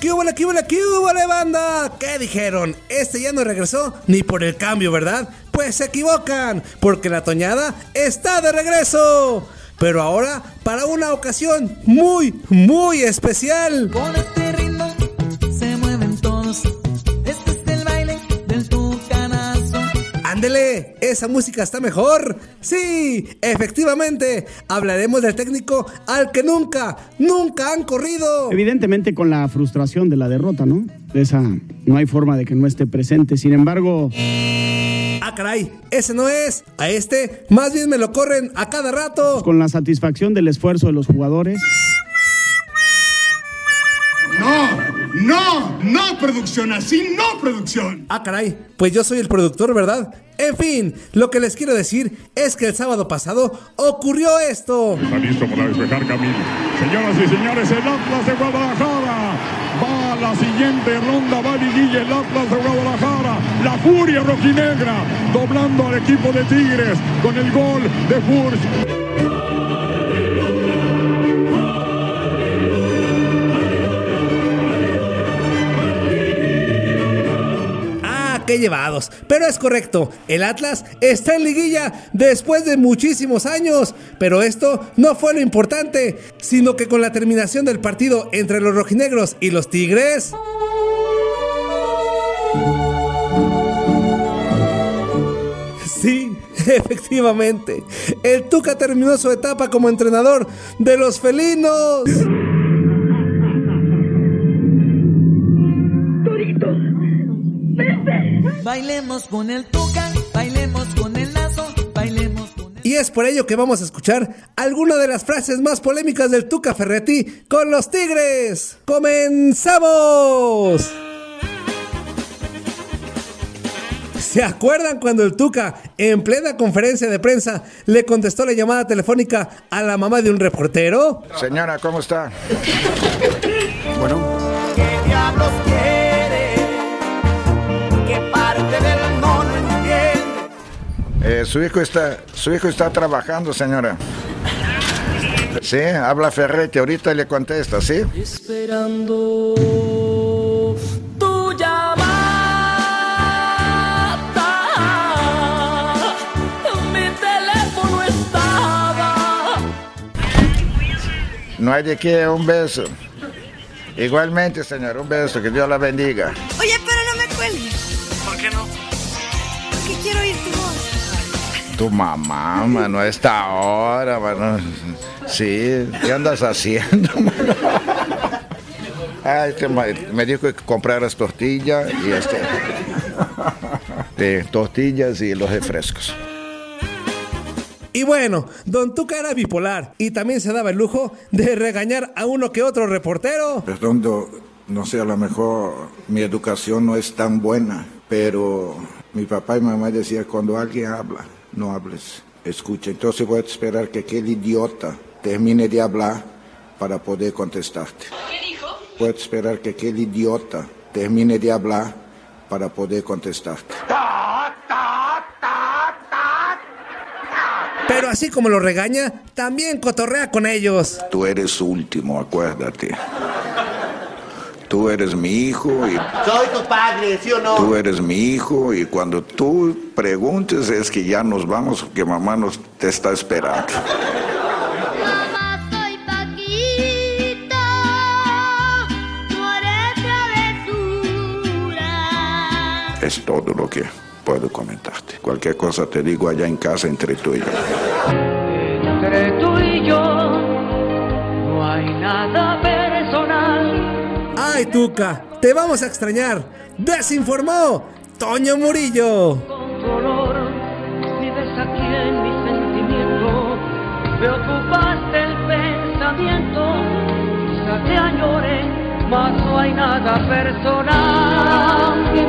¿Qué hubo, qué hubo, qué hubo, banda? ¿Qué dijeron? Este ya no regresó ni por el cambio, ¿verdad? Pues se equivocan, porque la toñada está de regreso. Pero ahora para una ocasión muy, muy especial. Ándele, esa música está mejor. Sí, efectivamente, hablaremos del técnico al que nunca, nunca han corrido. Evidentemente con la frustración de la derrota, ¿no? Esa no hay forma de que no esté presente. Sin embargo... Ah, caray, ese no es. A este, más bien me lo corren a cada rato. Con la satisfacción del esfuerzo de los jugadores. No, no, no producción, así no producción. Ah, caray, pues yo soy el productor, ¿verdad? En fin, lo que les quiero decir es que el sábado pasado ocurrió esto. Está listo para despejar camino. Señoras y señores, el Atlas de Guadalajara va a la siguiente ronda, va Liguilla, el Atlas de Guadalajara, la furia rojinegra, doblando al equipo de Tigres con el gol de Furch. Llevados. Pero es correcto, el Atlas está en liguilla después de muchísimos años. Pero esto no fue lo importante, sino que con la terminación del partido entre los rojinegros y los Tigres... Sí, efectivamente. El Tuca terminó su etapa como entrenador de los felinos. Bailemos con el tuca, bailemos con el lazo, bailemos con el... Y es por ello que vamos a escuchar alguna de las frases más polémicas del Tuca Ferretti con los Tigres. ¡Comenzamos! ¿Se acuerdan cuando el Tuca, en plena conferencia de prensa, le contestó la llamada telefónica a la mamá de un reportero? Señora, ¿cómo está? Bueno, Eh, su hijo está, su hijo está trabajando, señora. Sí, habla Ferretti, ahorita le contesta, ¿sí? Esperando tu llamada. Mi teléfono estaba. No hay de qué, un beso. Igualmente, señor, un beso, que Dios la bendiga. Oye, pero no me cuelgues. ¿Por qué no? Porque quiero oír tu voz. Tu mamá, mano, a esta hora, mano. Sí, ¿qué andas haciendo, mano? Ay, este ma- me dijo que compraras tortillas y este. De tortillas y los refrescos. Y bueno, Don Tuca era bipolar y también se daba el lujo de regañar a uno que otro reportero. Perdón, do- no sé, a lo mejor mi educación no es tan buena, pero mi papá y mamá decían, cuando alguien habla, no hables, escucha. Entonces voy a esperar que aquel idiota termine de hablar para poder contestarte. ¿Qué dijo? Voy a esperar que aquel idiota termine de hablar para poder contestarte. Pero así como lo regaña, también cotorrea con ellos. Tú eres último, acuérdate. Tú eres mi hijo y Soy tu padre, ¿sí o no? Tú eres mi hijo y cuando tú preguntes es que ya nos vamos, que mamá nos te está esperando. Es todo lo que puedo comentarte. Cualquier cosa te digo allá en casa entre tú y yo. Entre tú y yo no hay nada. ¡Ay, Tuca! ¡Te vamos a extrañar! ¡Desinformó! Toño Murillo. Con tu olor vives aquí en mi sentimiento. Me ocupaste el pensamiento mas no hay nada personal.